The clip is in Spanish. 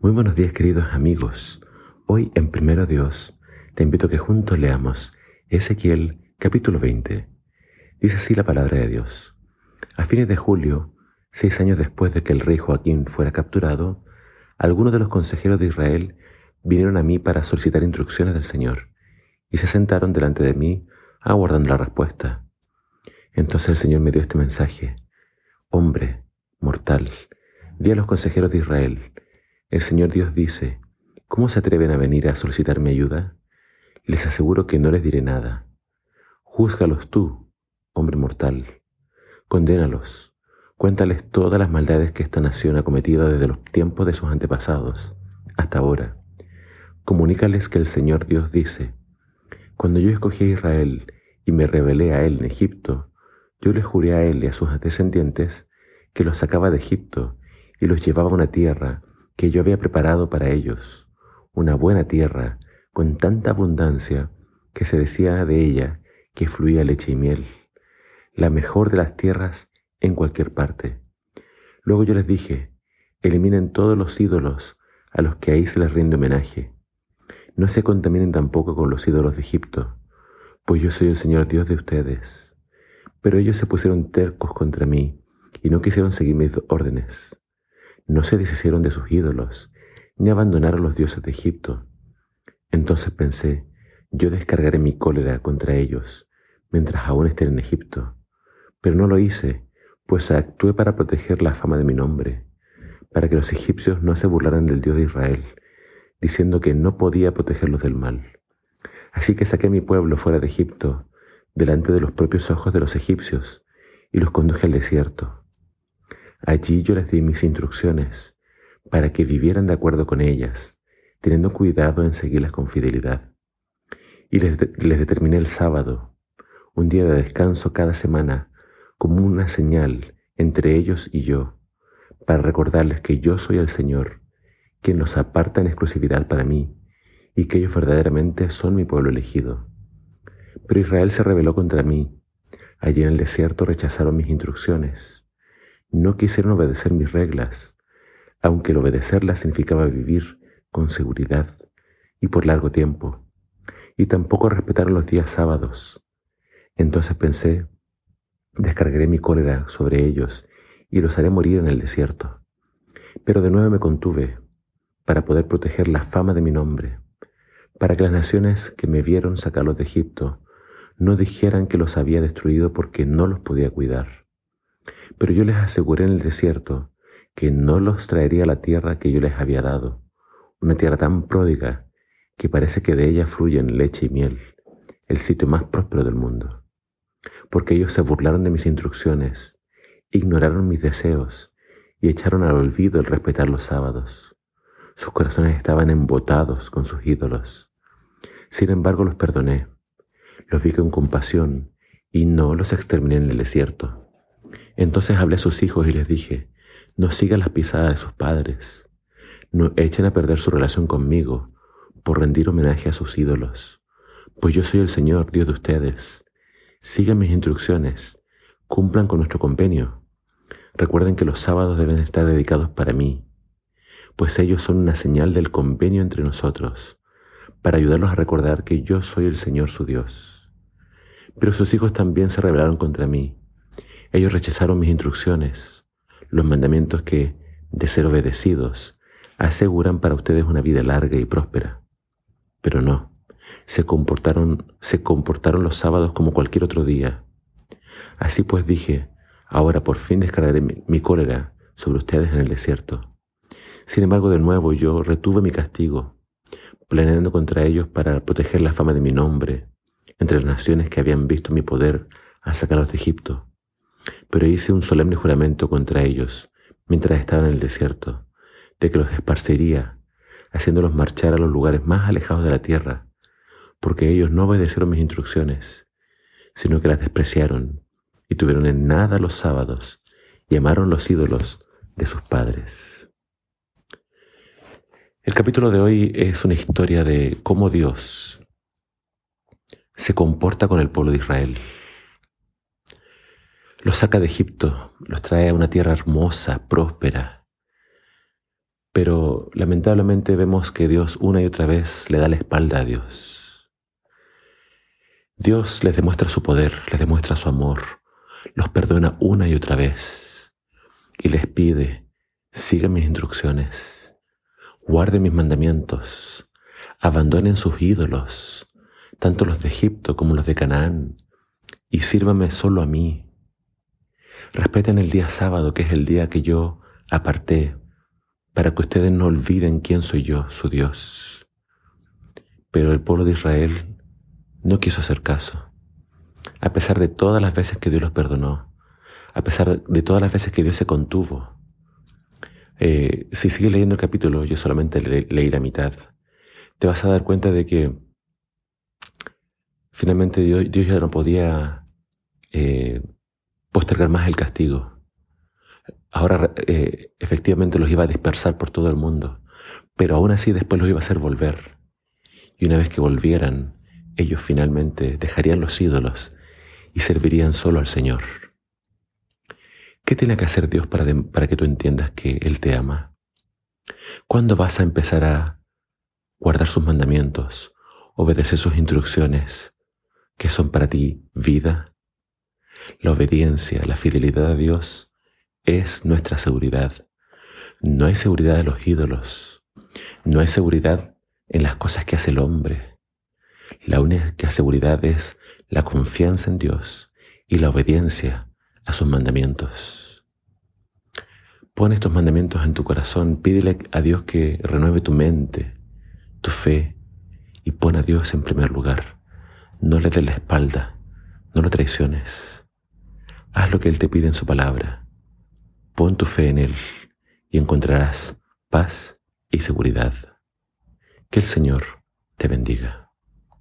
Muy buenos días queridos amigos. Hoy en Primero Dios te invito a que juntos leamos Ezequiel capítulo 20. Dice así la palabra de Dios. A fines de julio, seis años después de que el rey Joaquín fuera capturado, algunos de los consejeros de Israel vinieron a mí para solicitar instrucciones del Señor y se sentaron delante de mí aguardando la respuesta. Entonces el Señor me dio este mensaje. Hombre, mortal, di a los consejeros de Israel, el Señor Dios dice, ¿cómo se atreven a venir a solicitar mi ayuda? Les aseguro que no les diré nada. Júzgalos tú, hombre mortal. Condénalos. Cuéntales todas las maldades que esta nación ha cometido desde los tiempos de sus antepasados hasta ahora. Comunícales que el Señor Dios dice, Cuando yo escogí a Israel y me revelé a él en Egipto, yo le juré a él y a sus descendientes que los sacaba de Egipto y los llevaba a una tierra que yo había preparado para ellos, una buena tierra con tanta abundancia que se decía de ella que fluía leche y miel, la mejor de las tierras en cualquier parte. Luego yo les dije, eliminen todos los ídolos a los que ahí se les rinde homenaje. No se contaminen tampoco con los ídolos de Egipto, pues yo soy el Señor Dios de ustedes. Pero ellos se pusieron tercos contra mí y no quisieron seguir mis órdenes. No se deshicieron de sus ídolos, ni abandonaron los dioses de Egipto. Entonces pensé, yo descargaré mi cólera contra ellos, mientras aún estén en Egipto. Pero no lo hice, pues actué para proteger la fama de mi nombre, para que los egipcios no se burlaran del Dios de Israel, diciendo que no podía protegerlos del mal. Así que saqué a mi pueblo fuera de Egipto, delante de los propios ojos de los egipcios, y los conduje al desierto. Allí yo les di mis instrucciones para que vivieran de acuerdo con ellas, teniendo cuidado en seguirlas con fidelidad. Y les, determiné el sábado, un día de descanso cada semana, como una señal entre ellos y yo, para recordarles que yo soy el Señor, quien los aparta en exclusividad para mí, y que ellos verdaderamente son mi pueblo elegido. Pero Israel se rebeló contra mí. Allí en el desierto rechazaron mis instrucciones no quisieron obedecer mis reglas, aunque el obedecerlas significaba vivir con seguridad y por largo tiempo, y tampoco respetaron los días sábados. Entonces pensé, descargaré mi cólera sobre ellos y los haré morir en el desierto. Pero de nuevo me contuve para poder proteger la fama de mi nombre, para que las naciones que me vieron sacarlos de Egipto no dijeran que los había destruido porque no los podía cuidar. Pero yo les aseguré en el desierto que no los traería a la tierra que yo les había dado, una tierra tan pródiga que parece que de ella fluyen leche y miel, el sitio más próspero del mundo. Porque ellos se burlaron de mis instrucciones, ignoraron mis deseos y echaron al olvido el respetar los sábados. Sus corazones estaban embotados con sus ídolos. Sin embargo, los perdoné, los vi con compasión y no los exterminé en el desierto. Entonces hablé a sus hijos y les dije, no sigan las pisadas de sus padres, no echen a perder su relación conmigo por rendir homenaje a sus ídolos, pues yo soy el Señor, Dios de ustedes. Sigan mis instrucciones, cumplan con nuestro convenio. Recuerden que los sábados deben estar dedicados para mí, pues ellos son una señal del convenio entre nosotros, para ayudarlos a recordar que yo soy el Señor su Dios. Pero sus hijos también se rebelaron contra mí ellos rechazaron mis instrucciones, los mandamientos que, de ser obedecidos, aseguran para ustedes una vida larga y próspera. Pero no, se comportaron, se comportaron los sábados como cualquier otro día. Así pues dije, ahora por fin descargaré mi, mi cólera sobre ustedes en el desierto. Sin embargo, de nuevo yo retuve mi castigo, planeando contra ellos para proteger la fama de mi nombre entre las naciones que habían visto mi poder al sacarlos de Egipto pero hice un solemne juramento contra ellos mientras estaban en el desierto, de que los esparcería, haciéndolos marchar a los lugares más alejados de la tierra, porque ellos no obedecieron mis instrucciones, sino que las despreciaron y tuvieron en nada los sábados y amaron los ídolos de sus padres. El capítulo de hoy es una historia de cómo Dios se comporta con el pueblo de Israel los saca de Egipto, los trae a una tierra hermosa, próspera. Pero lamentablemente vemos que Dios una y otra vez le da la espalda a Dios. Dios les demuestra su poder, les demuestra su amor, los perdona una y otra vez y les pide, sigan mis instrucciones, guarden mis mandamientos, abandonen sus ídolos, tanto los de Egipto como los de Canaán, y sírvame solo a mí. Respeten el día sábado, que es el día que yo aparté, para que ustedes no olviden quién soy yo, su Dios. Pero el pueblo de Israel no quiso hacer caso. A pesar de todas las veces que Dios los perdonó, a pesar de todas las veces que Dios se contuvo. Eh, si sigues leyendo el capítulo, yo solamente leí la mitad, te vas a dar cuenta de que finalmente Dios, ya no podía eh, postergar más el castigo. Ahora eh, efectivamente los iba a dispersar por todo el mundo, pero aún así después los iba a hacer volver. Y una vez que volvieran, ellos finalmente dejarían los ídolos y servirían solo al Señor. ¿Qué tiene que hacer Dios para, para que tú entiendas que Él te ama? ¿Cuándo vas a empezar a guardar sus mandamientos, obedecer sus instrucciones, que son para ti vida? La obediencia, la fidelidad a Dios es nuestra seguridad. No hay seguridad de los ídolos. No hay seguridad en las cosas que hace el hombre. La única seguridad es la confianza en Dios y la obediencia a sus mandamientos. Pon estos mandamientos en tu corazón, pídele a Dios que renueve tu mente, tu fe y pon a Dios en primer lugar. No le des la espalda, no lo traiciones. Haz lo que Él te pide en su palabra. Pon tu fe en Él y encontrarás paz y seguridad. Que el Señor te bendiga.